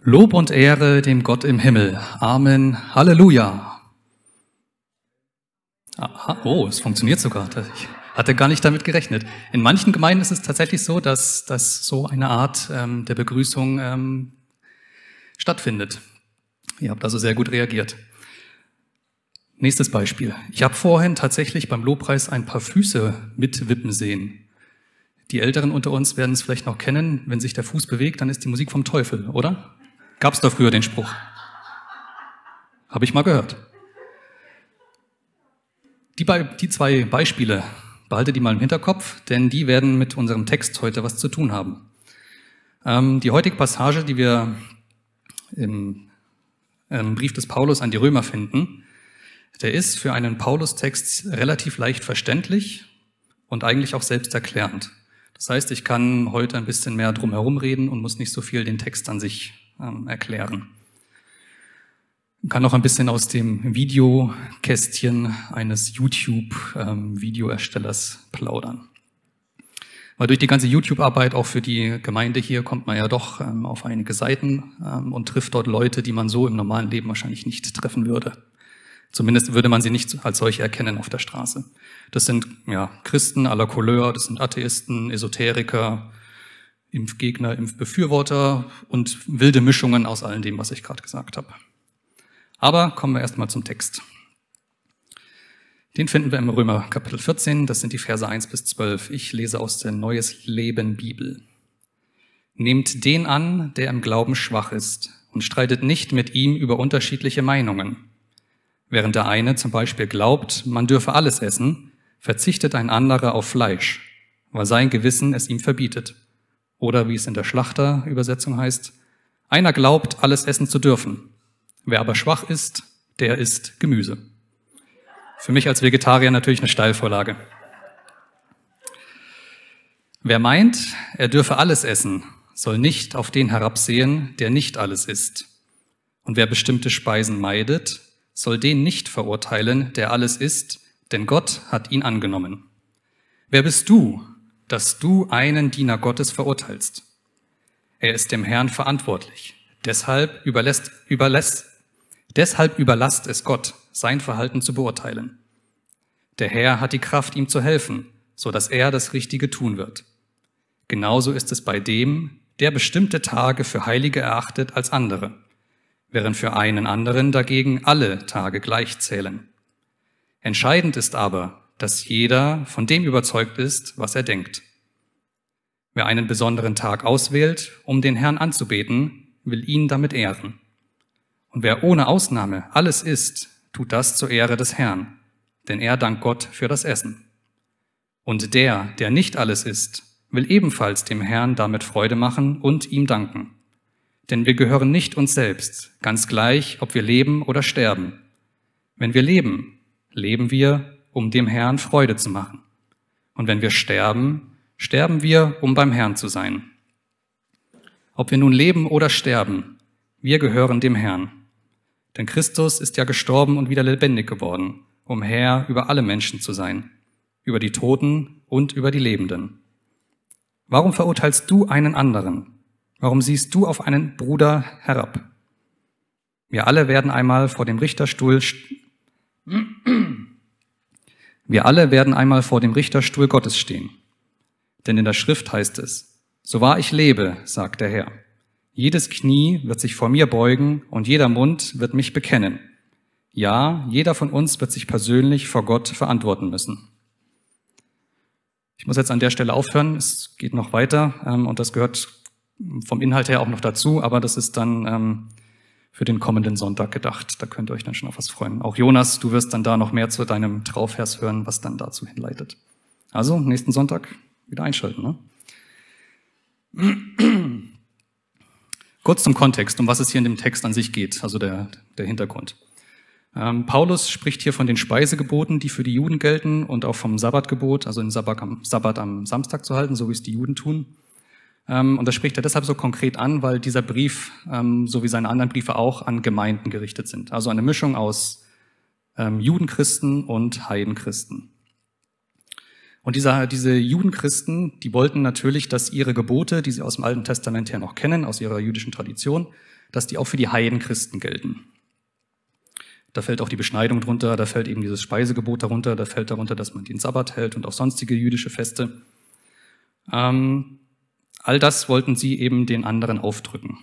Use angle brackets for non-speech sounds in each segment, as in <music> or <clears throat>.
Lob und Ehre dem Gott im Himmel. Amen. Halleluja. Aha, oh, es funktioniert sogar. Ich hatte gar nicht damit gerechnet. In manchen Gemeinden ist es tatsächlich so, dass, dass so eine Art ähm, der Begrüßung ähm, stattfindet. Ihr habt also sehr gut reagiert. Nächstes Beispiel. Ich habe vorhin tatsächlich beim Lobpreis ein paar Füße mitwippen sehen. Die Älteren unter uns werden es vielleicht noch kennen. Wenn sich der Fuß bewegt, dann ist die Musik vom Teufel, oder? Gab es da früher den Spruch? Habe ich mal gehört. Die, die zwei Beispiele, behalte die mal im Hinterkopf, denn die werden mit unserem Text heute was zu tun haben. Ähm, die heutige Passage, die wir im, im Brief des Paulus an die Römer finden, der ist für einen Paulus-Text relativ leicht verständlich und eigentlich auch selbsterklärend. Das heißt, ich kann heute ein bisschen mehr drum herum reden und muss nicht so viel den Text an sich ähm, erklären. Ich kann auch ein bisschen aus dem Videokästchen eines YouTube-Videoerstellers ähm, plaudern. Weil durch die ganze YouTube-Arbeit auch für die Gemeinde hier kommt man ja doch ähm, auf einige Seiten ähm, und trifft dort Leute, die man so im normalen Leben wahrscheinlich nicht treffen würde. Zumindest würde man sie nicht als solche erkennen auf der Straße. Das sind ja, Christen aller Couleur, das sind Atheisten, Esoteriker, Impfgegner, Impfbefürworter und wilde Mischungen aus all dem, was ich gerade gesagt habe. Aber kommen wir erstmal zum Text. Den finden wir im Römer Kapitel 14, das sind die Verse 1 bis 12. Ich lese aus der Neues Leben Bibel. Nehmt den an, der im Glauben schwach ist und streitet nicht mit ihm über unterschiedliche Meinungen. Während der eine zum Beispiel glaubt, man dürfe alles essen, verzichtet ein anderer auf Fleisch, weil sein Gewissen es ihm verbietet. Oder wie es in der Schlachterübersetzung heißt, einer glaubt, alles essen zu dürfen. Wer aber schwach ist, der isst Gemüse. Für mich als Vegetarier natürlich eine Steilvorlage. Wer meint, er dürfe alles essen, soll nicht auf den herabsehen, der nicht alles isst. Und wer bestimmte Speisen meidet, soll den nicht verurteilen, der alles isst, denn Gott hat ihn angenommen. Wer bist du, dass du einen Diener Gottes verurteilst? Er ist dem Herrn verantwortlich. Deshalb überlässt, überlässt, deshalb überlasst es Gott, sein Verhalten zu beurteilen. Der Herr hat die Kraft, ihm zu helfen, so dass er das Richtige tun wird. Genauso ist es bei dem, der bestimmte Tage für heilige erachtet als andere, während für einen anderen dagegen alle Tage gleich zählen. Entscheidend ist aber, dass jeder von dem überzeugt ist, was er denkt. Wer einen besonderen Tag auswählt, um den Herrn anzubeten, will ihn damit ehren. Und wer ohne Ausnahme alles isst, tut das zur Ehre des Herrn, denn er dankt Gott für das Essen. Und der, der nicht alles isst, will ebenfalls dem Herrn damit Freude machen und ihm danken. Denn wir gehören nicht uns selbst, ganz gleich, ob wir leben oder sterben. Wenn wir leben, leben wir, um dem Herrn Freude zu machen. Und wenn wir sterben, sterben wir, um beim Herrn zu sein. Ob wir nun leben oder sterben, wir gehören dem Herrn. Denn Christus ist ja gestorben und wieder lebendig geworden, um Herr über alle Menschen zu sein, über die Toten und über die Lebenden. Warum verurteilst du einen anderen? Warum siehst du auf einen Bruder herab? Wir alle werden einmal vor dem Richterstuhl wir alle werden einmal vor dem Richterstuhl Gottes stehen. Denn in der Schrift heißt es, so wahr ich lebe, sagt der Herr, jedes Knie wird sich vor mir beugen und jeder Mund wird mich bekennen. Ja, jeder von uns wird sich persönlich vor Gott verantworten müssen. Ich muss jetzt an der Stelle aufhören, es geht noch weiter ähm, und das gehört vom Inhalt her auch noch dazu, aber das ist dann ähm, für den kommenden Sonntag gedacht. Da könnt ihr euch dann schon auf was freuen. Auch Jonas, du wirst dann da noch mehr zu deinem Trauvers hören, was dann dazu hinleitet. Also, nächsten Sonntag wieder einschalten. Ne? <clears throat> Kurz zum Kontext, um was es hier in dem Text an sich geht, also der, der Hintergrund. Ähm, Paulus spricht hier von den Speisegeboten, die für die Juden gelten und auch vom Sabbatgebot, also den Sabbat am, Sabbat am Samstag zu halten, so wie es die Juden tun. Ähm, und das spricht er deshalb so konkret an, weil dieser Brief, ähm, so wie seine anderen Briefe auch, an Gemeinden gerichtet sind. Also eine Mischung aus ähm, Judenchristen und Heidenchristen. Und dieser, diese Judenchristen, die wollten natürlich, dass ihre Gebote, die sie aus dem Alten Testament her noch kennen, aus ihrer jüdischen Tradition, dass die auch für die Heidenchristen gelten. Da fällt auch die Beschneidung drunter, da fällt eben dieses Speisegebot darunter, da fällt darunter, dass man den Sabbat hält und auch sonstige jüdische Feste. All das wollten sie eben den anderen aufdrücken.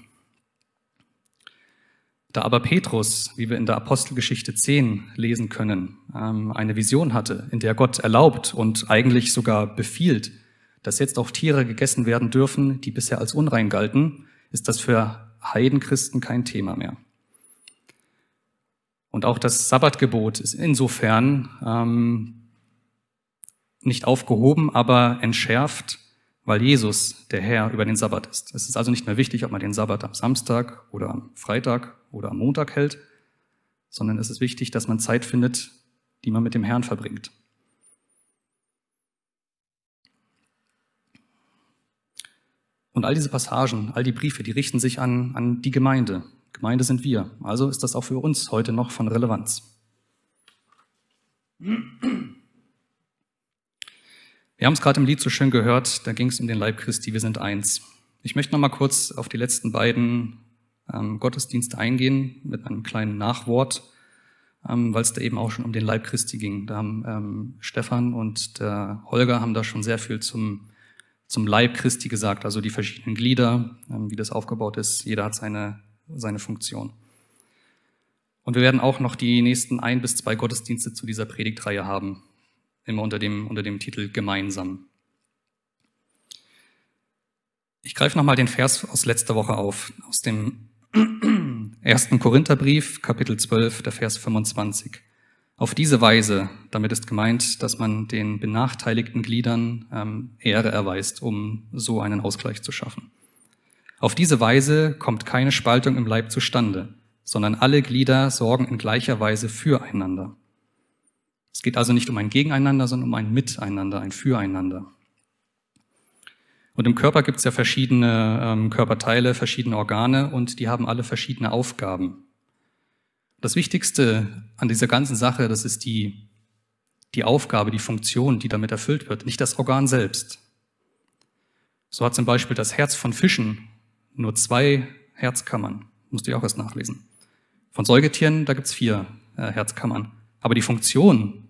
Da aber Petrus, wie wir in der Apostelgeschichte 10 lesen können, ähm, eine Vision hatte, in der Gott erlaubt und eigentlich sogar befiehlt, dass jetzt auch Tiere gegessen werden dürfen, die bisher als unrein galten, ist das für Heidenchristen kein Thema mehr. Und auch das Sabbatgebot ist insofern ähm, nicht aufgehoben, aber entschärft, weil Jesus der Herr über den Sabbat ist. Es ist also nicht mehr wichtig, ob man den Sabbat am Samstag oder am Freitag oder am Montag hält, sondern es ist wichtig, dass man Zeit findet, die man mit dem Herrn verbringt. Und all diese Passagen, all die Briefe, die richten sich an, an die Gemeinde, Gemeinde sind wir. Also ist das auch für uns heute noch von Relevanz. Wir haben es gerade im Lied so schön gehört, da ging es um den Leib Christi, wir sind eins. Ich möchte noch mal kurz auf die letzten beiden ähm, Gottesdienste eingehen mit einem kleinen Nachwort, ähm, weil es da eben auch schon um den Leib Christi ging. Da haben ähm, Stefan und der Holger haben da schon sehr viel zum, zum Leib Christi gesagt, also die verschiedenen Glieder, ähm, wie das aufgebaut ist. Jeder hat seine seine Funktion. Und wir werden auch noch die nächsten ein bis zwei Gottesdienste zu dieser Predigtreihe haben, immer unter dem, unter dem Titel Gemeinsam. Ich greife nochmal den Vers aus letzter Woche auf, aus dem <clears throat> ersten Korintherbrief, Kapitel 12, der Vers 25. Auf diese Weise, damit ist gemeint, dass man den benachteiligten Gliedern ähm, Ehre erweist, um so einen Ausgleich zu schaffen. Auf diese Weise kommt keine Spaltung im Leib zustande, sondern alle Glieder sorgen in gleicher Weise füreinander. Es geht also nicht um ein Gegeneinander, sondern um ein Miteinander, ein Füreinander. Und im Körper gibt es ja verschiedene ähm, Körperteile, verschiedene Organe und die haben alle verschiedene Aufgaben. Das Wichtigste an dieser ganzen Sache, das ist die, die Aufgabe, die Funktion, die damit erfüllt wird, nicht das Organ selbst. So hat zum Beispiel das Herz von Fischen nur zwei Herzkammern. Musst du ja auch erst nachlesen. Von Säugetieren, da gibt's vier äh, Herzkammern. Aber die Funktion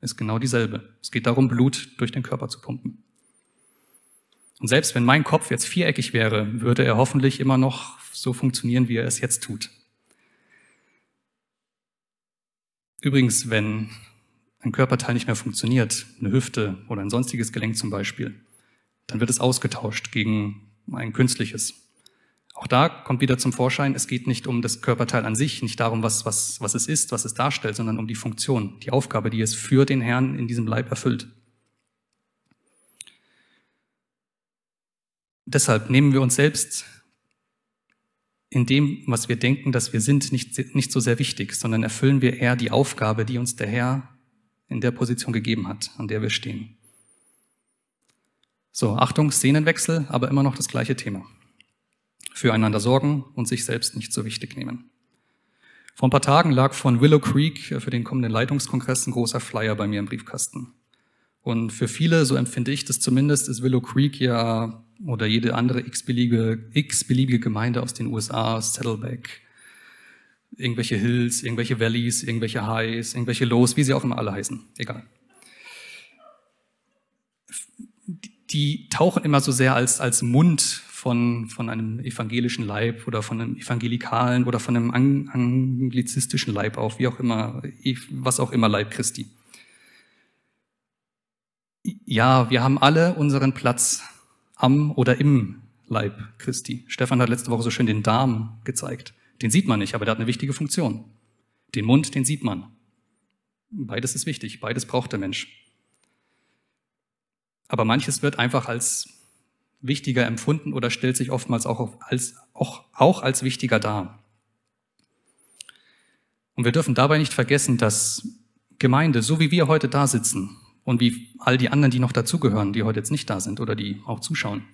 ist genau dieselbe. Es geht darum, Blut durch den Körper zu pumpen. Und selbst wenn mein Kopf jetzt viereckig wäre, würde er hoffentlich immer noch so funktionieren, wie er es jetzt tut. Übrigens, wenn ein Körperteil nicht mehr funktioniert, eine Hüfte oder ein sonstiges Gelenk zum Beispiel, dann wird es ausgetauscht gegen ein künstliches. Auch da kommt wieder zum Vorschein, es geht nicht um das Körperteil an sich, nicht darum, was, was, was es ist, was es darstellt, sondern um die Funktion, die Aufgabe, die es für den Herrn in diesem Leib erfüllt. Deshalb nehmen wir uns selbst in dem, was wir denken, dass wir sind, nicht, nicht so sehr wichtig, sondern erfüllen wir eher die Aufgabe, die uns der Herr in der Position gegeben hat, an der wir stehen. So, Achtung, Szenenwechsel, aber immer noch das gleiche Thema füreinander sorgen und sich selbst nicht so wichtig nehmen. Vor ein paar Tagen lag von Willow Creek für den kommenden Leitungskongress ein großer Flyer bei mir im Briefkasten. Und für viele, so empfinde ich das zumindest, ist Willow Creek ja oder jede andere x-beliebige, x-beliebige Gemeinde aus den USA, Saddleback, irgendwelche Hills, irgendwelche Valleys, irgendwelche Highs, irgendwelche Lows, wie sie auch immer alle heißen, egal. Die tauchen immer so sehr als, als Mund von, von einem evangelischen Leib oder von einem evangelikalen oder von einem anglizistischen Leib auf, wie auch immer, was auch immer Leib Christi. Ja, wir haben alle unseren Platz am oder im Leib Christi. Stefan hat letzte Woche so schön den Darm gezeigt. Den sieht man nicht, aber der hat eine wichtige Funktion. Den Mund, den sieht man. Beides ist wichtig, beides braucht der Mensch. Aber manches wird einfach als wichtiger empfunden oder stellt sich oftmals auch als, auch, auch als wichtiger dar. Und wir dürfen dabei nicht vergessen, dass Gemeinde, so wie wir heute da sitzen und wie all die anderen, die noch dazugehören, die heute jetzt nicht da sind oder die auch zuschauen,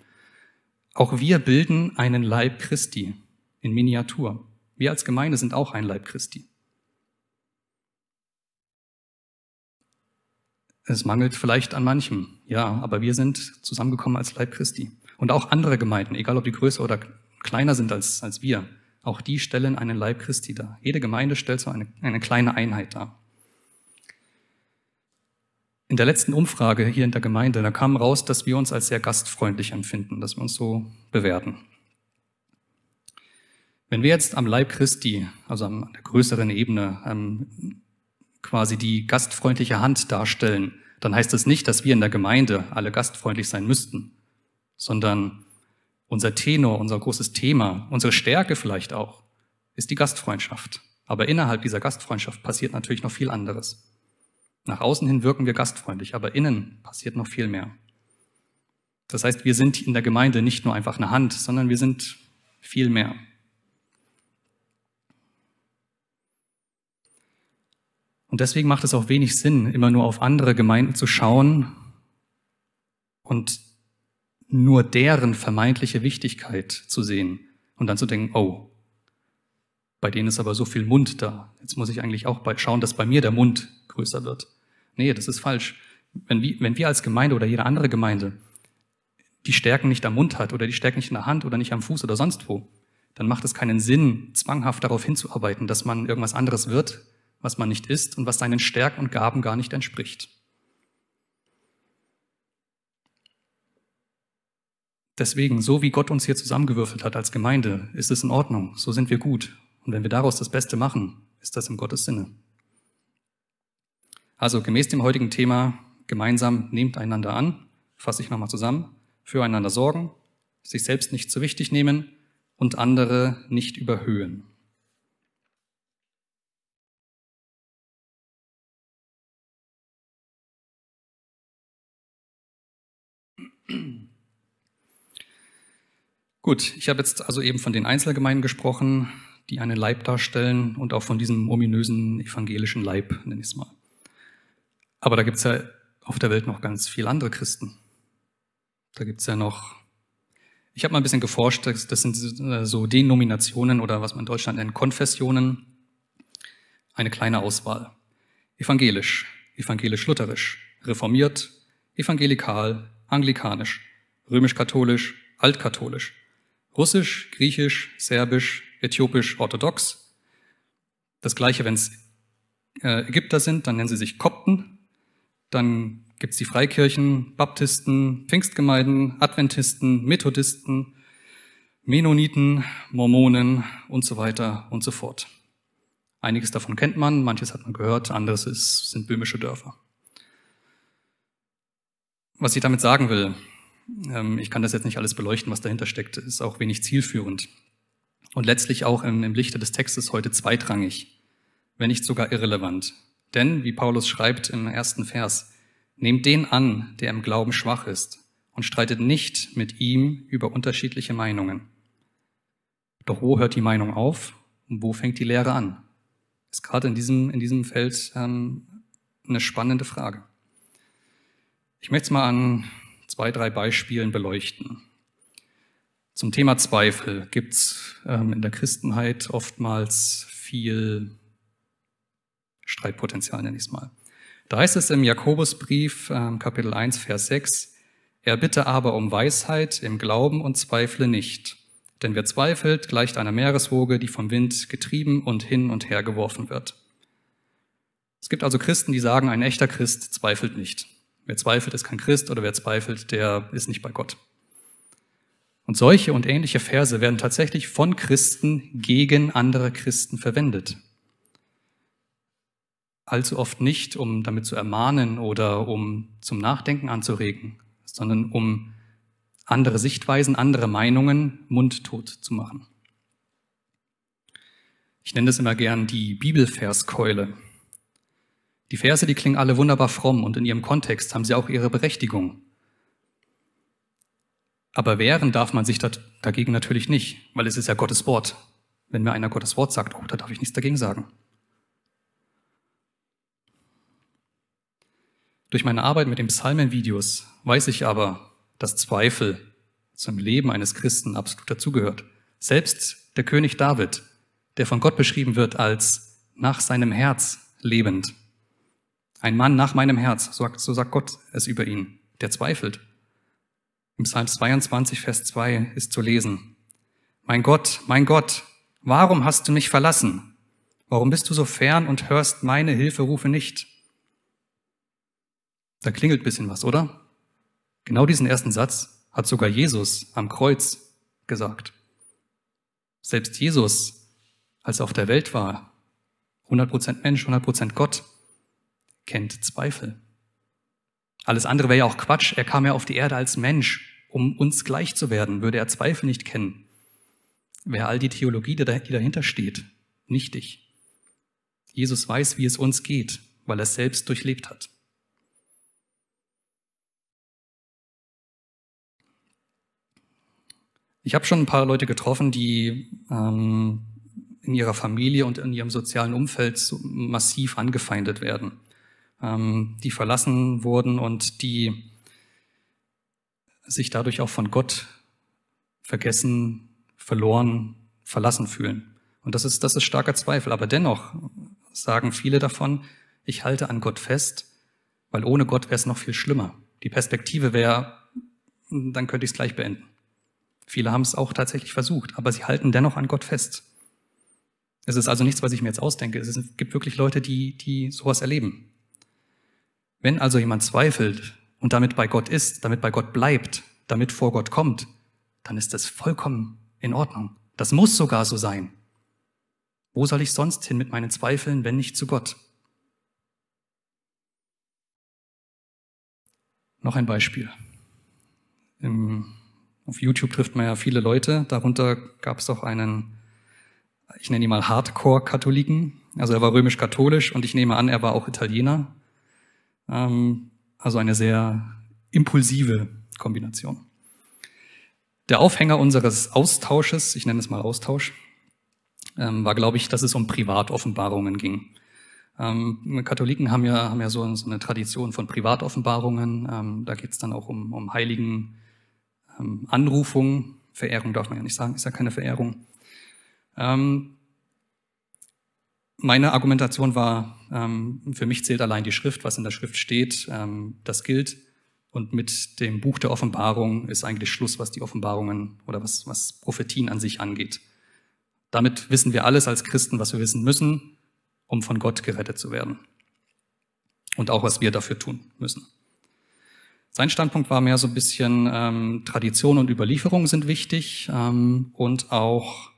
auch wir bilden einen Leib Christi in Miniatur. Wir als Gemeinde sind auch ein Leib Christi. Es mangelt vielleicht an manchem, ja, aber wir sind zusammengekommen als Leib Christi. Und auch andere Gemeinden, egal ob die größer oder kleiner sind als, als wir, Auch die stellen einen Leib Christi dar. Jede Gemeinde stellt so eine, eine kleine Einheit dar. In der letzten Umfrage hier in der Gemeinde, da kam raus, dass wir uns als sehr gastfreundlich empfinden, dass wir uns so bewerten. Wenn wir jetzt am Leib Christi, also an der größeren Ebene, ähm, quasi die gastfreundliche Hand darstellen, dann heißt das nicht, dass wir in der Gemeinde alle gastfreundlich sein müssten, sondern unser Tenor, unser großes Thema, unsere Stärke vielleicht auch, ist die Gastfreundschaft. Aber innerhalb dieser Gastfreundschaft passiert natürlich noch viel anderes. Nach außen hin wirken wir gastfreundlich, aber innen passiert noch viel mehr. Das heißt, wir sind in der Gemeinde nicht nur einfach eine Hand, sondern wir sind viel mehr. Und deswegen macht es auch wenig Sinn, immer nur auf andere Gemeinden zu schauen und nur deren vermeintliche Wichtigkeit zu sehen und dann zu denken, oh, bei denen ist aber so viel Mund da. Jetzt muss ich eigentlich auch schauen, dass bei mir der Mund größer wird. Nee, das ist falsch. Wenn wir, wenn wir als Gemeinde oder jede andere Gemeinde die Stärken nicht am Mund hat oder die Stärken nicht in der Hand oder nicht am Fuß oder sonst wo, dann macht es keinen Sinn, zwanghaft darauf hinzuarbeiten, dass man irgendwas anderes wird, was man nicht ist und was seinen Stärken und Gaben gar nicht entspricht. Deswegen, so wie Gott uns hier zusammengewürfelt hat als Gemeinde, ist es in Ordnung, so sind wir gut. Und wenn wir daraus das Beste machen, ist das im Gottes Sinne. Also gemäß dem heutigen Thema, gemeinsam nehmt einander an, fasse ich nochmal zusammen, füreinander sorgen, sich selbst nicht zu wichtig nehmen und andere nicht überhöhen. Gut, ich habe jetzt also eben von den Einzelgemeinden gesprochen, die einen Leib darstellen und auch von diesem ominösen evangelischen Leib, nenne ich es mal. Aber da gibt es ja auf der Welt noch ganz viele andere Christen. Da gibt es ja noch, ich habe mal ein bisschen geforscht, das, sind so Denominationen oder was man in Deutschland nennt, Konfessionen, eine kleine Auswahl. Evangelisch, evangelisch-lutherisch, reformiert, evangelikal, anglikanisch, römisch-katholisch, altkatholisch, russisch, griechisch, serbisch, äthiopisch, orthodox. Das gleiche, wenn es äh, Ägypter sind, dann nennen sie sich Kopten. Dann gibt es die Freikirchen, Baptisten, Pfingstgemeinden, Adventisten, Methodisten, Mennoniten, Mormonen und so weiter und so fort. Einiges davon kennt man, manches hat man gehört, anderes ist, sind böhmische Dörfer. Was ich damit sagen will, ähm, ich kann das jetzt nicht alles beleuchten, was dahinter steckt, ist auch wenig zielführend. Und letztlich auch im, Lichte des Textes heute zweitrangig, wenn nicht sogar irrelevant. Denn, wie Paulus schreibt im ersten Vers, nehmt den an, der im Glauben schwach ist, und streitet nicht mit ihm über unterschiedliche Meinungen. Doch wo hört die Meinung auf und wo fängt die Lehre an? Ist gerade in diesem, in diesem Feld ähm, eine spannende Frage. Ich möchte es mal an zwei, drei Beispielen beleuchten. Zum Thema Zweifel gibt es ähm, in der Christenheit oftmals viel Streitpotenzial, nenne ich es mal. Da heißt es im Jakobusbrief, ähm, Kapitel 1, Vers 6, er bitte aber um Weisheit im Glauben und zweifle nicht. Denn wer zweifelt, gleicht einer Meereswoge, die vom Wind getrieben und hin und her geworfen wird. Es gibt also Christen, die sagen, ein echter Christ zweifelt nicht. Wer zweifelt, ist kein Christ oder wer zweifelt, der ist nicht bei Gott. Und solche und ähnliche Verse werden tatsächlich von Christen gegen andere Christen verwendet. Allzu oft nicht, um damit zu ermahnen oder um zum Nachdenken anzuregen, sondern um andere Sichtweisen, andere Meinungen mundtot zu machen. Ich nenne das immer gern die Bibelverskeule. Die Verse, die klingen alle wunderbar fromm und in ihrem Kontext haben sie auch ihre Berechtigung. Aber wehren darf man sich dagegen natürlich nicht, weil es ist ja Gottes Wort. Wenn mir einer Gottes Wort sagt, oh, da darf ich nichts dagegen sagen. Durch meine Arbeit mit den Psalmenvideos weiß ich aber, dass Zweifel zum Leben eines Christen absolut dazugehört. Selbst der König David, der von Gott beschrieben wird als nach seinem Herz lebend, ein Mann nach meinem Herz, so sagt Gott es über ihn, der zweifelt. Im Psalm 22, Vers 2 ist zu lesen, Mein Gott, mein Gott, Warum hast du mich verlassen? Warum bist du so fern und hörst meine Hilferufe nicht? Da klingelt bisschen was, oder? Genau diesen ersten Satz hat sogar Jesus am Kreuz gesagt. Selbst Jesus, als er auf der Welt war, 100% Mensch, 100% Gott, kennt Zweifel. Alles andere wäre ja auch Quatsch. Er kam ja auf die Erde als Mensch, um uns gleich zu werden. Würde er Zweifel nicht kennen, wäre all die Theologie, die dahinter steht, nichtig. Jesus weiß, wie es uns geht, weil er es selbst durchlebt hat. Ich habe schon ein paar Leute getroffen, die ähm, in ihrer Familie und in ihrem sozialen Umfeld so massiv angefeindet werden, die verlassen wurden und die sich dadurch auch von Gott vergessen, verloren, verlassen fühlen. Und das ist, das ist starker Zweifel. Aber dennoch sagen viele davon, ich halte an Gott fest, weil ohne Gott wäre es noch viel schlimmer. Die Perspektive wäre, dann könnte ich es gleich beenden. Viele haben es auch tatsächlich versucht, aber sie halten dennoch an Gott fest. Es ist also nichts, was ich mir jetzt ausdenke. Es gibt wirklich Leute, die, die sowas erleben. Wenn also jemand zweifelt und damit bei Gott ist, damit bei Gott bleibt, damit vor Gott kommt, dann ist das vollkommen in Ordnung. Das muss sogar so sein. Wo soll ich sonst hin mit meinen Zweifeln, wenn nicht zu Gott? Noch ein Beispiel. Im auf YouTube trifft man ja viele Leute. Darunter gab es auch einen, ich nenne ihn mal Hardcore-Katholiken. Also er war römisch-katholisch und ich nehme an, er war auch Italiener. Ähm, also eine sehr impulsive Kombination. Der Aufhänger unseres Austausches, ich nenne es mal Austausch, ähm, war, glaube ich, dass es um Privatoffenbarungen ging. Ähm, Katholiken haben ja, haben ja so, so eine Tradition von Privatoffenbarungen. Da geht es dann auch um, um heiligen ähm, Anrufung, Verehrung darf man ja nicht sagen, ist ja keine Verehrung. Ähm, meine Argumentation war, ähm, für mich zählt allein die Schrift, was in der Schrift steht, ähm, das gilt. Und mit dem Buch der Offenbarung ist eigentlich Schluss, was die Offenbarungen oder was, was Prophetien an sich angeht. Damit wissen wir alles als Christen, was wir wissen müssen, um von Gott gerettet zu werden. Und auch, was wir dafür tun müssen. Sein Standpunkt war mehr so ein bisschen, ähm, Tradition und Überlieferung sind wichtig ähm, und auch,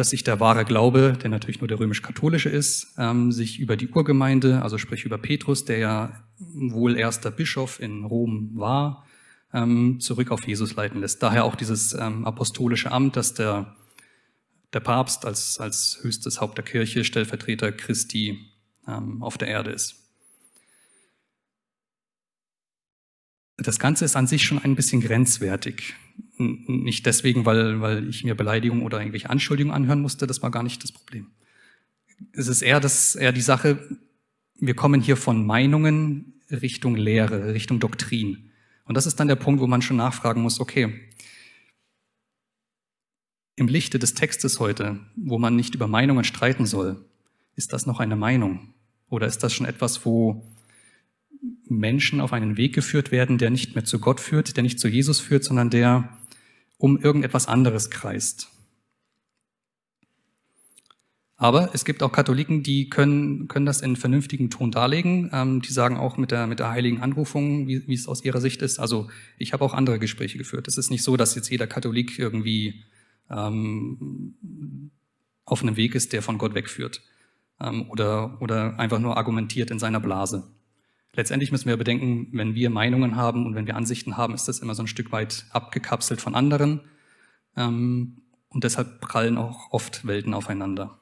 dass sich der wahre Glaube, der natürlich nur der römisch-katholische ist, ähm, sich über die Urgemeinde, also sprich über Petrus, der ja wohl erster Bischof in Rom war, ähm, zurück auf Jesus leiten lässt. Daher auch dieses ähm, apostolische Amt, dass der, der Papst als, als höchstes Haupt der Kirche Stellvertreter Christi ähm, auf der Erde ist. das Ganze ist an sich schon ein bisschen grenzwertig. Nicht deswegen, weil, weil ich mir Beleidigungen oder irgendwelche Anschuldigungen anhören musste, das war gar nicht das Problem. Es ist eher, das, eher die Sache, wir kommen hier von Meinungen Richtung Lehre, Richtung Doktrin. Und das ist dann der Punkt, wo man schon nachfragen muss, okay, im Lichte des Textes heute, wo man nicht über Meinungen streiten soll, ist das noch eine Meinung? Oder ist das schon etwas, wo Menschen auf einen Weg geführt werden, der nicht mehr zu Gott führt, der nicht zu Jesus führt, sondern der um irgendetwas anderes kreist. Aber es gibt auch Katholiken, die können, können das in vernünftigen Ton darlegen. Ähm, die sagen auch mit der, mit der heiligen Anrufung, wie, wie es aus ihrer Sicht ist. Also ich habe auch andere Gespräche geführt. Es ist nicht so, dass jetzt jeder Katholik irgendwie ähm, auf einem Weg ist, der von Gott wegführt. Ähm, oder, oder einfach nur argumentiert in seiner Blase. Letztendlich müssen wir bedenken, wenn wir Meinungen haben und wenn wir Ansichten haben, ist das immer so ein Stück weit abgekapselt von anderen. Ähm, und deshalb prallen auch oft Welten aufeinander.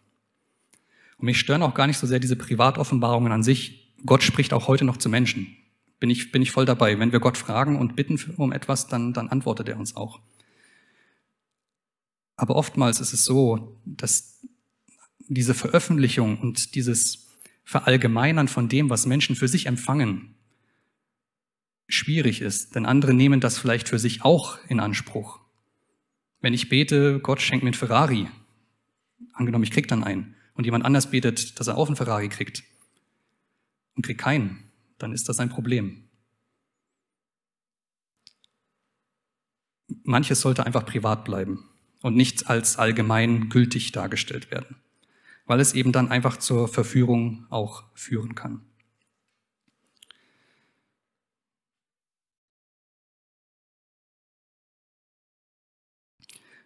Und mich stören auch gar nicht so sehr diese Privatoffenbarungen an sich. Gott spricht auch heute noch zu Menschen. Bin ich, bin ich voll dabei. Wenn wir Gott fragen und bitten um etwas, dann, dann antwortet er uns auch. Aber oftmals ist es so, dass diese Veröffentlichung und dieses Verallgemeinern von dem, was Menschen für sich empfangen, schwierig ist, denn andere nehmen das vielleicht für sich auch in Anspruch. Wenn ich bete, Gott schenkt mir einen Ferrari, angenommen, ich krieg dann einen, und jemand anders betet, dass er auch einen Ferrari kriegt und kriegt keinen, dann ist das ein Problem. Manches sollte einfach privat bleiben. und nicht als allgemein gültig dargestellt werden, weil es eben dann einfach zur Verführung auch führen kann.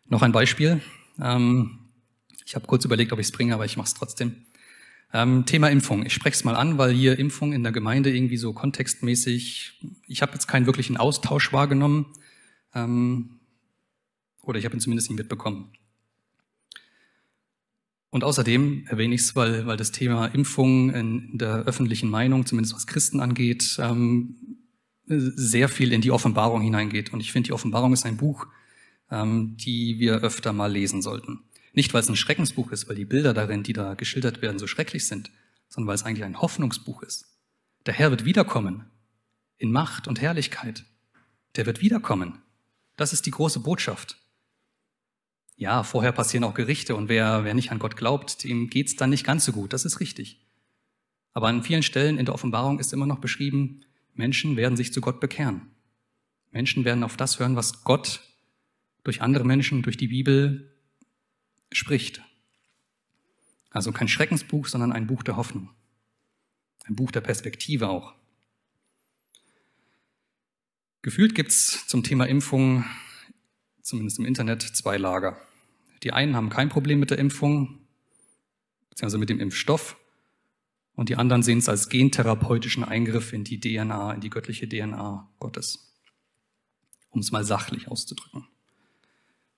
Noch ein Beispiel. Ähm, ich habe kurz überlegt, ob ich es bringe, aber ich mache es trotzdem. Ähm, Thema Impfung. Ich spreche es mal an, weil hier Impfung in der Gemeinde irgendwie so kontextmäßig, ich habe jetzt keinen wirklichen Austausch wahrgenommen. Ähm, oder ich habe ihn zumindest nicht mitbekommen. Und außerdem erwähne ich es, weil, weil das Thema Impfung in der öffentlichen Meinung, zumindest was Christen angeht, ähm, sehr viel in die Offenbarung hineingeht. Und ich finde, die Offenbarung ist ein Buch, ähm, die wir öfter mal lesen sollten. Nicht, weil es ein Schreckensbuch ist, weil die Bilder darin, die da geschildert werden, so schrecklich sind, sondern weil es eigentlich ein Hoffnungsbuch ist. Der Herr wird wiederkommen in Macht und Herrlichkeit. Der wird wiederkommen. Das ist die große Botschaft. Ja, vorher passieren auch Gerichte und wer, wer nicht an Gott glaubt, dem geht's dann nicht ganz so gut. Das ist richtig. Aber an vielen Stellen in der Offenbarung ist immer noch beschrieben, Menschen werden sich zu Gott bekehren. Menschen werden auf das hören, was Gott durch andere Menschen, durch die Bibel spricht. Also kein Schreckensbuch, sondern ein Buch der Hoffnung. Ein Buch der Perspektive auch. Gefühlt gibt es zum Thema Impfung, zumindest im Internet, zwei Lager. Die einen haben kein Problem mit der Impfung, beziehungsweise mit dem Impfstoff, und die anderen sehen es als gentherapeutischen Eingriff in die DNA, in die göttliche DNA Gottes. Um es mal sachlich auszudrücken.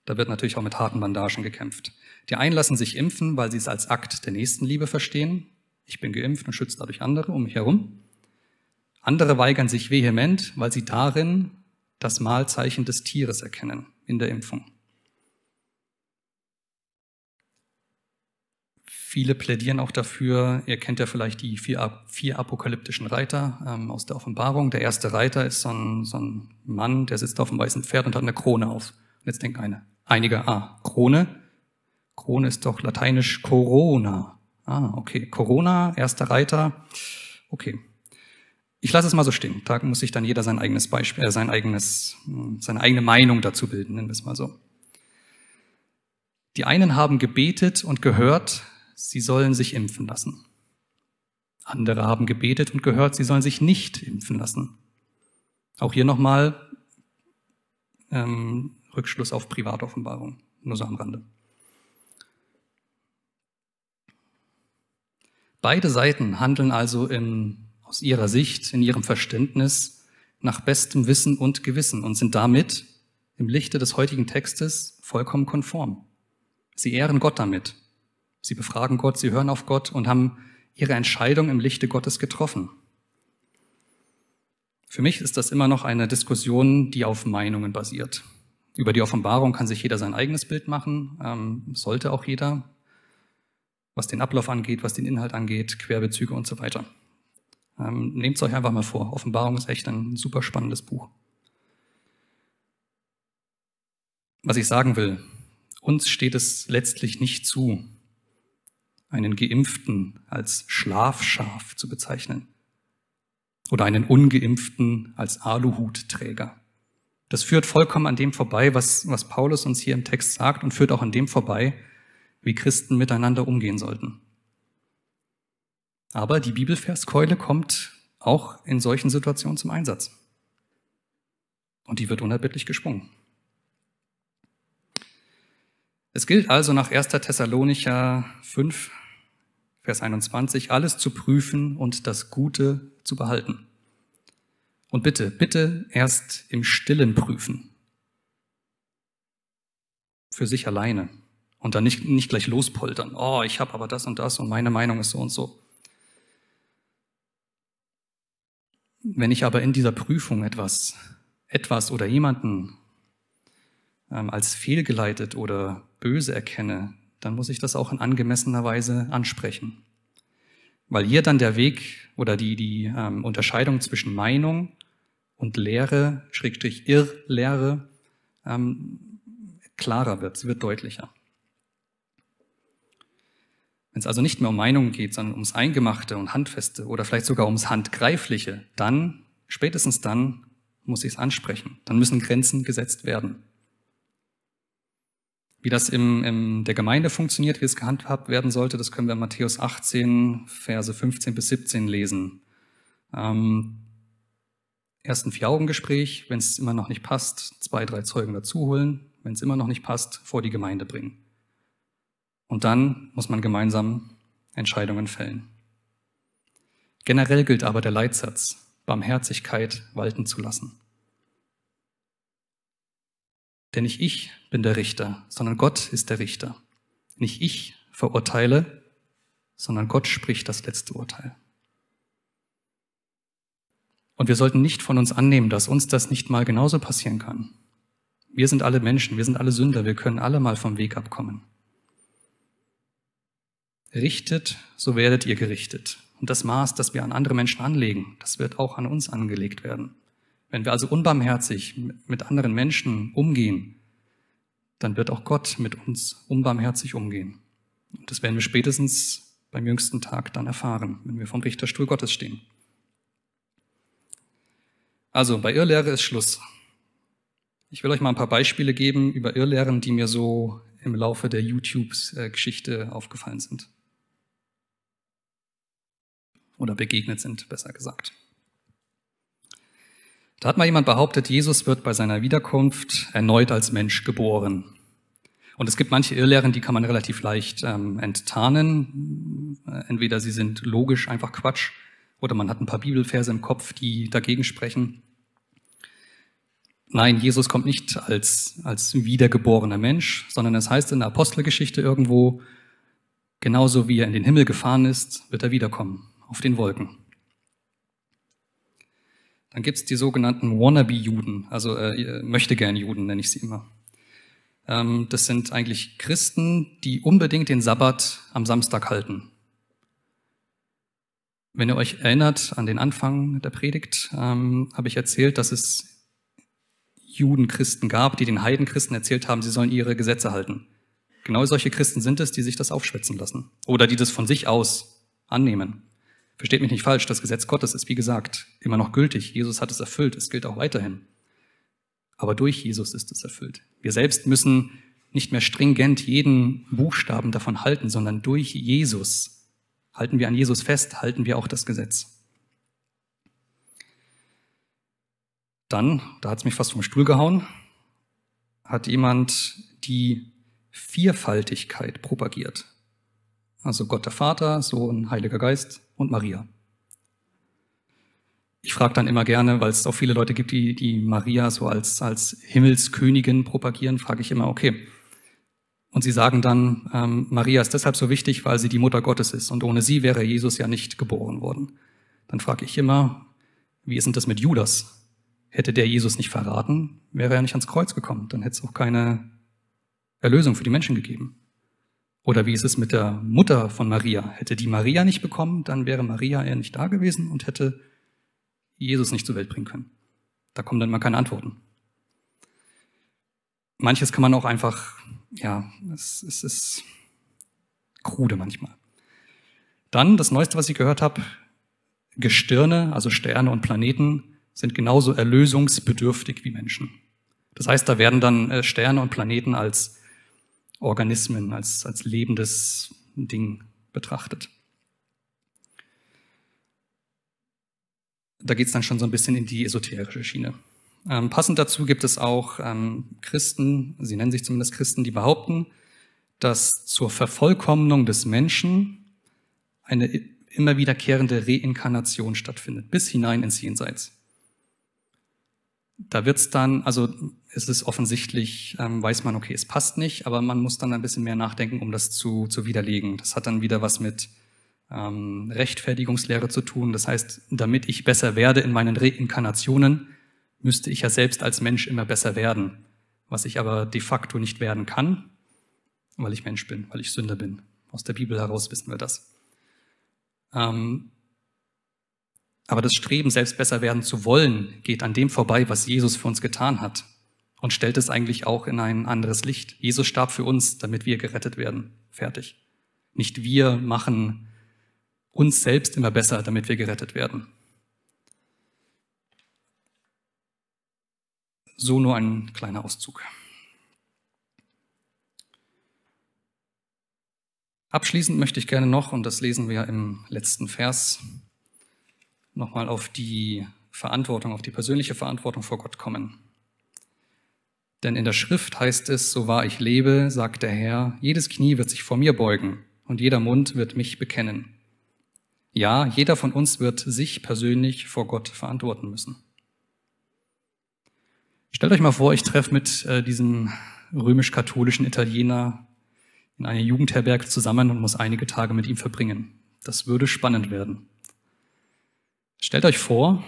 Da wird natürlich auch mit harten Bandagen gekämpft. Die einen lassen sich impfen, weil sie es als Akt der Nächstenliebe verstehen. Ich bin geimpft und schütze dadurch andere um mich herum. Andere weigern sich vehement, weil sie darin das Mahlzeichen des Tieres erkennen in der Impfung. Viele plädieren auch dafür, ihr kennt ja vielleicht die vier, vier apokalyptischen Reiter ähm, aus der Offenbarung. Der erste Reiter ist so ein, so ein Mann, der sitzt auf einem weißen Pferd und hat eine Krone auf. Und jetzt denken eine, einige, ah, Krone. Krone ist doch lateinisch Corona. Ah, okay. Corona, erster Reiter. Okay. Ich lasse es mal so stehen. Da muss sich dann jeder sein eigenes Beispiel, äh, sein eigenes, hm, seine eigene Meinung dazu bilden, nennen wir es mal so. Die einen haben gebetet und gehört, sie sollen sich impfen lassen. Andere haben gebetet und gehört, sie sollen sich nicht impfen lassen. Auch hier nochmal ähm, Rückschluss auf Privatoffenbarung. Nur so am Rande. Beide Seiten handeln also in, aus ihrer Sicht, in ihrem Verständnis nach bestem Wissen und Gewissen und sind damit im Lichte des heutigen Textes vollkommen konform. Sie ehren Gott damit. Sie befragen Gott, sie hören auf Gott und haben ihre Entscheidung im Lichte Gottes getroffen. Für mich ist das immer noch eine Diskussion, die auf Meinungen basiert. Über die Offenbarung kann sich jeder sein eigenes Bild machen, ähm, sollte auch jeder, was den Ablauf angeht, was den Inhalt angeht, Querbezüge und so weiter. Ähm, Nehmt es euch einfach mal vor. Offenbarung ist echt ein super spannendes Buch. Was ich sagen will, uns steht es letztlich nicht zu, einen Geimpften als Schlafschaf zu bezeichnen oder einen Ungeimpften als Aluhutträger. Das führt vollkommen an dem vorbei, was, was Paulus uns hier im Text sagt und führt auch an dem vorbei, wie Christen miteinander umgehen sollten. Aber die Bibelverskeule kommt auch in solchen Situationen zum Einsatz. Und die wird unerbittlich gesprungen. Es gilt also nach 1. Thessalonicher 5, Vers 21, alles zu prüfen und das Gute zu behalten. Und bitte, bitte erst im Stillen prüfen. Für sich alleine. Und dann nicht, nicht gleich lospoltern. Oh, ich habe aber das und das und meine Meinung ist so und so. Wenn ich aber in dieser Prüfung etwas, etwas oder jemanden ähm, als fehlgeleitet oder böse erkenne, dann muss ich das auch in angemessener Weise ansprechen. Weil hier dann der Weg oder die, die ähm, Unterscheidung zwischen Meinung und Lehre, Schrägstrich Irrlehre, ähm, klarer wird, sie wird deutlicher. Wenn es also nicht mehr um Meinungen geht, sondern ums Eingemachte und Handfeste oder vielleicht sogar ums Handgreifliche, dann, spätestens dann, muss ich es ansprechen. Dann müssen Grenzen gesetzt werden. Wie das in im, der Gemeinde funktioniert, wie es gehandhabt werden sollte, das können wir in Matthäus 18, Verse 15 bis 17 lesen. Ähm, erst ein Vier-Augen-Gespräch, wenn es immer noch nicht passt, zwei, drei Zeugen dazuholen, wenn es immer noch nicht passt, vor die Gemeinde bringen. Und dann muss man gemeinsam Entscheidungen fällen. Generell gilt aber der Leitsatz, Barmherzigkeit walten zu lassen. Denn nicht ich bin der Richter, sondern Gott ist der Richter. Nicht ich verurteile, sondern Gott spricht das letzte Urteil. Und wir sollten nicht von uns annehmen, dass uns das nicht mal genauso passieren kann. Wir sind alle Menschen, wir sind alle Sünder, wir können alle mal vom Weg abkommen. Richtet, so werdet ihr gerichtet. Und das Maß, das wir an andere Menschen anlegen, das wird auch an uns angelegt werden. Wenn wir also unbarmherzig mit anderen Menschen umgehen, dann wird auch Gott mit uns unbarmherzig umgehen. Und das werden wir spätestens beim jüngsten Tag dann erfahren, wenn wir vom Richterstuhl Gottes stehen. Also bei Irrlehre ist Schluss. Ich will euch mal ein paar Beispiele geben über Irrlehren, die mir so im Laufe der YouTube-Geschichte aufgefallen sind oder begegnet sind, besser gesagt. Da hat mal jemand behauptet, Jesus wird bei seiner Wiederkunft erneut als Mensch geboren. Und es gibt manche Irrlehren, die kann man relativ leicht ähm, enttarnen. Entweder sie sind logisch einfach Quatsch oder man hat ein paar Bibelverse im Kopf, die dagegen sprechen. Nein, Jesus kommt nicht als, als wiedergeborener Mensch, sondern es heißt in der Apostelgeschichte irgendwo, genauso wie er in den Himmel gefahren ist, wird er wiederkommen auf den Wolken. Dann gibt es die sogenannten Wannabe-Juden, also äh, möchte gern Juden nenne ich sie immer. Ähm, das sind eigentlich Christen, die unbedingt den Sabbat am Samstag halten. Wenn ihr euch erinnert an den Anfang der Predigt, ähm, habe ich erzählt, dass es Judenchristen gab, die den Heidenchristen erzählt haben, sie sollen ihre Gesetze halten. Genau solche Christen sind es, die sich das aufschwätzen lassen oder die das von sich aus annehmen. Versteht mich nicht falsch, das Gesetz Gottes ist, wie gesagt, immer noch gültig. Jesus hat es erfüllt, es gilt auch weiterhin. Aber durch Jesus ist es erfüllt. Wir selbst müssen nicht mehr stringent jeden Buchstaben davon halten, sondern durch Jesus halten wir an Jesus fest, halten wir auch das Gesetz. Dann, da hat es mich fast vom Stuhl gehauen, hat jemand die Vierfaltigkeit propagiert. Also Gott der Vater, Sohn, Heiliger Geist und Maria. Ich frage dann immer gerne, weil es auch viele Leute gibt, die, die Maria so als, als Himmelskönigin propagieren, frage ich immer, okay. Und sie sagen dann, ähm, Maria ist deshalb so wichtig, weil sie die Mutter Gottes ist und ohne sie wäre Jesus ja nicht geboren worden. Dann frage ich immer, wie ist denn das mit Judas? Hätte der Jesus nicht verraten, wäre er nicht ans Kreuz gekommen. Dann hätte es auch keine Erlösung für die Menschen gegeben. Oder wie ist es mit der Mutter von Maria? Hätte die Maria nicht bekommen, dann wäre Maria eher nicht da gewesen und hätte Jesus nicht zur Welt bringen können. Da kommen dann mal keine Antworten. Manches kann man auch einfach, ja, es, es ist krude manchmal. Dann das Neueste, was ich gehört habe, Gestirne, also Sterne und Planeten, sind genauso erlösungsbedürftig wie Menschen. Das heißt, da werden dann äh, Sterne und Planeten als Organismen, als, als lebendes Ding betrachtet. Da geht es dann schon so ein bisschen in die esoterische Schiene. Ähm, passend dazu gibt es auch ähm, Christen, sie nennen sich zumindest Christen, die behaupten, dass zur Vervollkommnung des Menschen eine immer wiederkehrende Reinkarnation stattfindet, bis hinein ins Jenseits. Da wird's dann, also ist es offensichtlich, ähm, weiß man, okay, es passt nicht, aber man muss dann ein bisschen mehr nachdenken, um das zu, zu widerlegen. Das hat dann wieder was mit ähm, Rechtfertigungslehre zu tun. Das heißt, damit ich besser werde in meinen Reinkarnationen, müsste ich ja selbst als Mensch immer besser werden, was ich aber de facto nicht werden kann, weil ich Mensch bin, weil ich Sünder bin. Aus der Bibel heraus wissen wir das. Ähm, aber das Streben, selbst besser werden zu wollen, geht an dem vorbei, was Jesus für uns getan hat und stellt es eigentlich auch in ein anderes Licht. Jesus starb für uns, damit wir gerettet werden. Fertig. Nicht wir machen uns selbst immer besser, damit wir gerettet werden. So nur ein kleiner Auszug. Abschließend möchte ich gerne noch, und das lesen wir im letzten Vers, nochmal auf die Verantwortung, auf die persönliche Verantwortung vor Gott kommen. Denn in der Schrift heißt es, so wahr ich lebe, sagt der Herr, jedes Knie wird sich vor mir beugen und jeder Mund wird mich bekennen. Ja, jeder von uns wird sich persönlich vor Gott verantworten müssen. Stellt euch mal vor, ich treffe mit äh, diesem römisch-katholischen Italiener in einer Jugendherberge zusammen und muss einige Tage mit ihm verbringen. Das würde spannend werden. Stellt euch vor,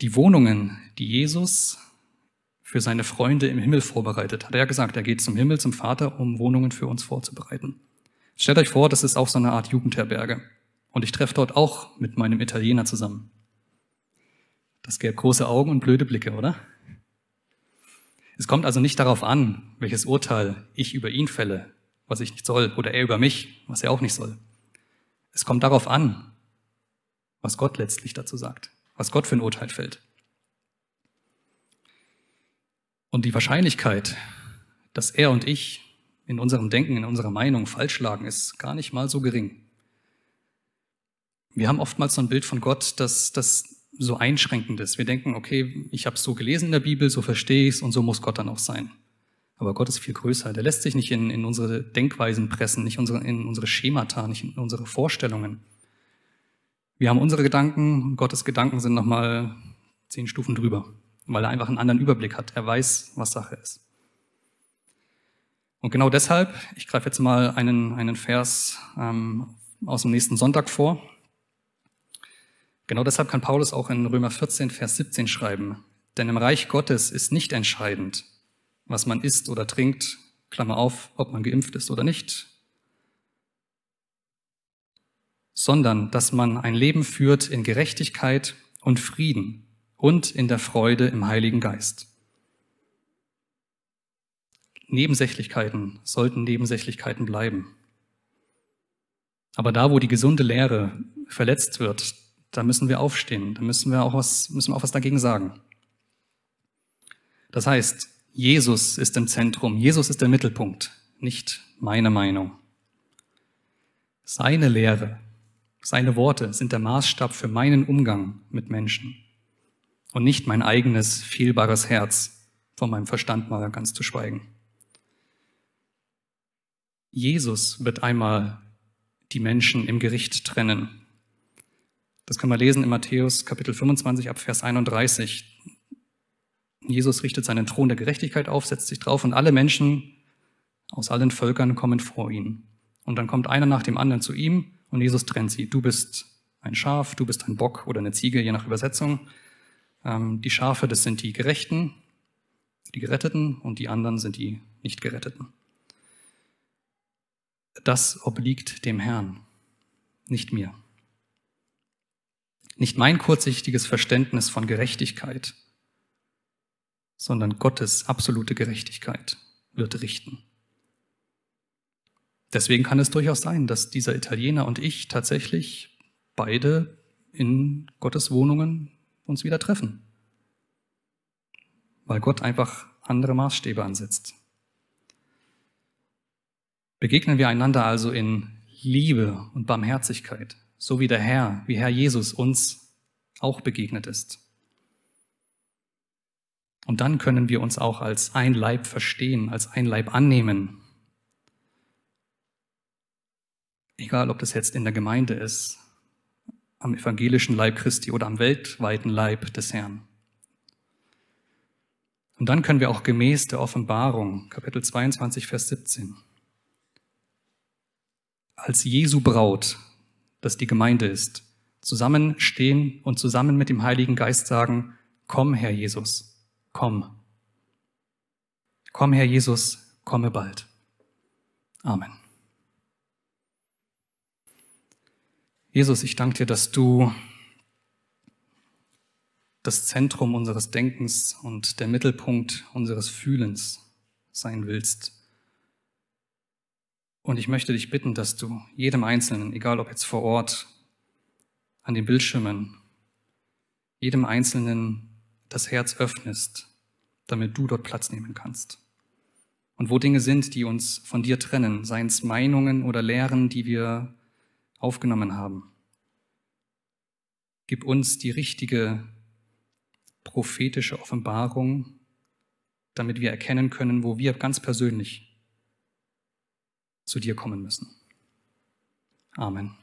die Wohnungen, die Jesus für seine Freunde im Himmel vorbereitet, hat er gesagt, er geht zum Himmel, zum Vater, um Wohnungen für uns vorzubereiten. Stellt euch vor, das ist auch so eine Art Jugendherberge. Und ich treffe dort auch mit meinem Italiener zusammen. Das gäbe große Augen und blöde Blicke, oder? Es kommt also nicht darauf an, welches Urteil ich über ihn fälle, was ich nicht soll, oder er über mich, was er auch nicht soll. Es kommt darauf an, was Gott letztlich dazu sagt was Gott für ein Urteil fällt. Und die Wahrscheinlichkeit, dass er und ich in unserem Denken, in unserer Meinung falsch lagen, ist gar nicht mal so gering. Wir haben oftmals so ein Bild von Gott, dass das so einschränkend ist. Wir denken, okay, ich habe es so gelesen in der Bibel, so verstehe ich es und so muss Gott dann auch sein. Aber Gott ist viel größer. Der lässt sich nicht in, in unsere Denkweisen pressen, nicht unsere, in unsere Schemata, nicht in unsere Vorstellungen. Wir haben unsere Gedanken und Gottes Gedanken sind nochmal zehn Stufen drüber, weil er einfach einen anderen Überblick hat. Er weiß, was Sache ist. Und genau deshalb, ich greife jetzt mal einen, einen Vers ähm, aus dem nächsten Sonntag vor. Genau deshalb kann Paulus auch in Römer 14, Vers 17 schreiben. Denn im Reich Gottes ist nicht entscheidend, was man isst oder trinkt, Klammer auf, ob man geimpft ist oder nicht, sondern dass man ein Leben führt in Gerechtigkeit und Frieden und in der Freude im Heiligen Geist. Nebensächlichkeiten sollten Nebensächlichkeiten bleiben. Aber da, wo die gesunde Lehre verletzt wird, da müssen wir aufstehen, da müssen wir auch was, müssen wir auch was dagegen sagen. Das heißt, Jesus ist im Zentrum, Jesus ist der Mittelpunkt, nicht meine Meinung. Seine Lehre seine Worte sind der Maßstab für meinen Umgang mit Menschen und nicht mein eigenes fehlbares Herz, von meinem Verstand mal ganz zu schweigen. Jesus wird einmal die Menschen im Gericht trennen. Das kann man lesen in Matthäus Kapitel 25 ab Vers 31. Jesus richtet seinen Thron der Gerechtigkeit auf, setzt sich drauf und alle Menschen aus allen Völkern kommen vor ihn. Und dann kommt einer nach dem anderen zu ihm und Jesus trennt sie. Du bist ein Schaf, du bist ein Bock oder eine Ziege, je nach Übersetzung. Ähm, die Schafe, das sind die Gerechten, die Geretteten und die anderen sind die Nicht-Geretteten. Das obliegt dem Herrn, nicht mir. Nicht mein kurzsichtiges Verständnis von Gerechtigkeit, sondern Gottes absolute Gerechtigkeit wird richten. Deswegen kann es durchaus sein, dass dieser Italiener und ich tatsächlich beide in Gottes Wohnungen uns wieder treffen, weil Gott einfach andere Maßstäbe ansetzt. Begegnen wir einander also in Liebe und Barmherzigkeit, so wie der Herr, wie Herr Jesus uns auch begegnet ist. Und dann können wir uns auch als ein Leib verstehen, als ein Leib annehmen egal ob das jetzt in der Gemeinde ist, am evangelischen Leib Christi oder am weltweiten Leib des Herrn. Und dann können wir auch gemäß der Offenbarung, Kapitel 22, Vers 17, als Jesu Braut, das die Gemeinde ist, zusammenstehen und zusammen mit dem Heiligen Geist sagen, komm, Herr Jesus, komm. Komm, Herr Jesus, komme bald. Amen. Jesus, ich danke dir, dass du das Zentrum unseres Denkens und der Mittelpunkt unseres Fühlens sein willst. Und ich möchte dich bitten, dass du jedem Einzelnen, egal ob jetzt vor Ort, an den Bildschirmen, jedem Einzelnen das Herz öffnest, damit du dort Platz nehmen kannst. Und wo Dinge sind, die uns von dir trennen, seien es Meinungen oder Lehren, die wir aufgenommen haben. Gib uns die richtige prophetische Offenbarung, damit wir erkennen können, wo wir ganz persönlich zu dir kommen müssen. Amen.